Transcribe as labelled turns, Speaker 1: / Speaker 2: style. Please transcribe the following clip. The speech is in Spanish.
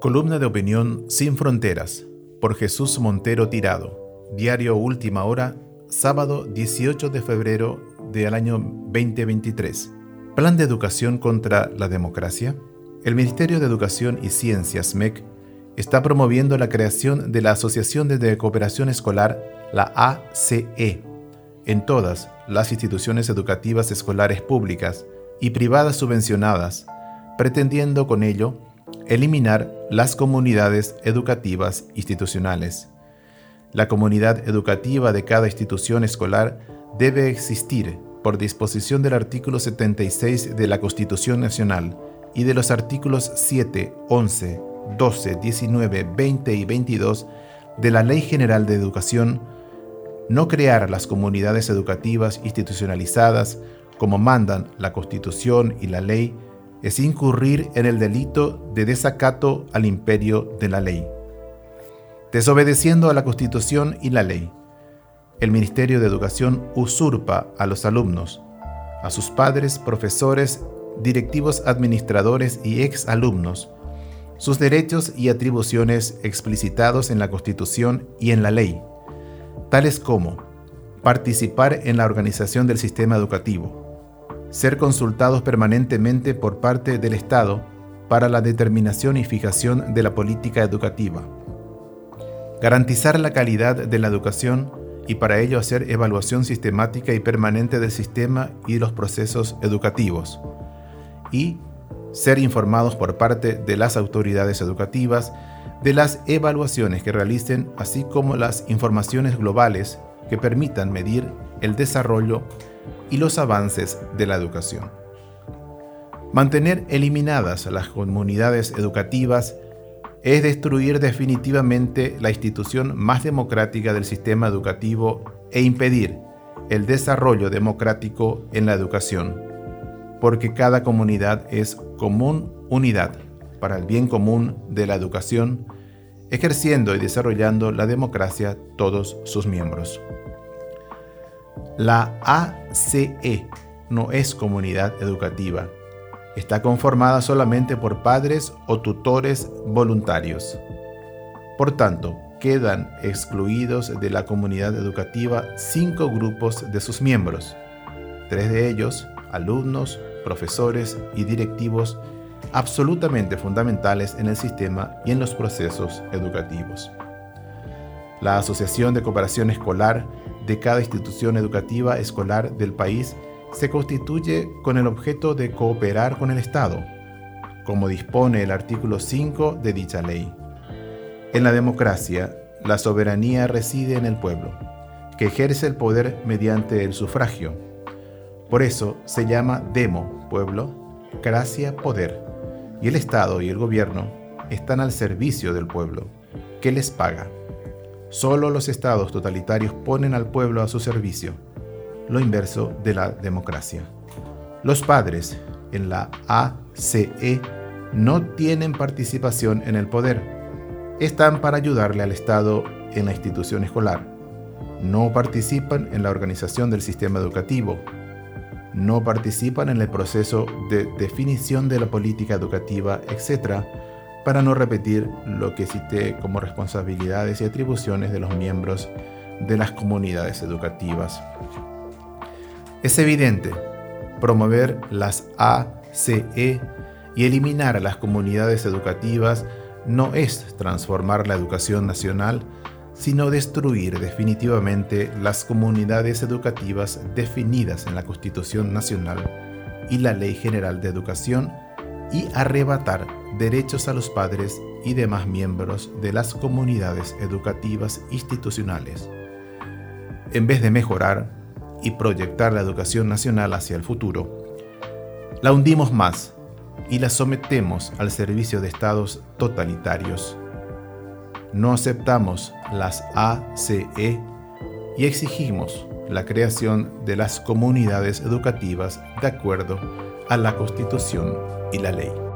Speaker 1: Columna de opinión Sin Fronteras por Jesús Montero Tirado. Diario Última Hora, sábado 18 de febrero del año 2023. Plan de Educación contra la Democracia. El Ministerio de Educación y Ciencias, MEC, está promoviendo la creación de la Asociación de Cooperación Escolar, la ACE, en todas las instituciones educativas escolares públicas y privadas subvencionadas, pretendiendo con ello eliminar las comunidades educativas institucionales. La comunidad educativa de cada institución escolar debe existir por disposición del artículo 76 de la Constitución Nacional y de los artículos 7, 11, 12, 19, 20 y 22 de la Ley General de Educación, no crear las comunidades educativas institucionalizadas como mandan la Constitución y la ley es incurrir en el delito de desacato al imperio de la ley. Desobedeciendo a la Constitución y la ley, el Ministerio de Educación usurpa a los alumnos, a sus padres, profesores, directivos administradores y ex alumnos, sus derechos y atribuciones explicitados en la Constitución y en la ley, tales como participar en la organización del sistema educativo, ser consultados permanentemente por parte del Estado para la determinación y fijación de la política educativa, garantizar la calidad de la educación y para ello hacer evaluación sistemática y permanente del sistema y los procesos educativos, y ser informados por parte de las autoridades educativas de las evaluaciones que realicen, así como las informaciones globales que permitan medir el desarrollo y los avances de la educación. Mantener eliminadas las comunidades educativas es destruir definitivamente la institución más democrática del sistema educativo e impedir el desarrollo democrático en la educación, porque cada comunidad es común unidad para el bien común de la educación, ejerciendo y desarrollando la democracia todos sus miembros. La ACE no es comunidad educativa. Está conformada solamente por padres o tutores voluntarios. Por tanto, quedan excluidos de la comunidad educativa cinco grupos de sus miembros. Tres de ellos, alumnos, profesores y directivos absolutamente fundamentales en el sistema y en los procesos educativos. La Asociación de Cooperación Escolar de cada institución educativa escolar del país se constituye con el objeto de cooperar con el Estado, como dispone el artículo 5 de dicha ley. En la democracia, la soberanía reside en el pueblo, que ejerce el poder mediante el sufragio. Por eso se llama demo, pueblo, gracia, poder, y el Estado y el gobierno están al servicio del pueblo, que les paga. Solo los estados totalitarios ponen al pueblo a su servicio, lo inverso de la democracia. Los padres en la ACE no tienen participación en el poder. Están para ayudarle al Estado en la institución escolar. No participan en la organización del sistema educativo. No participan en el proceso de definición de la política educativa, etc., para no repetir lo que cité como responsabilidades y atribuciones de los miembros de las comunidades educativas. Es evidente, promover las ACE y eliminar a las comunidades educativas no es transformar la educación nacional, sino destruir definitivamente las comunidades educativas definidas en la Constitución Nacional y la Ley General de Educación y arrebatar derechos a los padres y demás miembros de las comunidades educativas institucionales. En vez de mejorar y proyectar la educación nacional hacia el futuro, la hundimos más y la sometemos al servicio de estados totalitarios. No aceptamos las ACE y exigimos la creación de las comunidades educativas de acuerdo a la Constitución y la ley.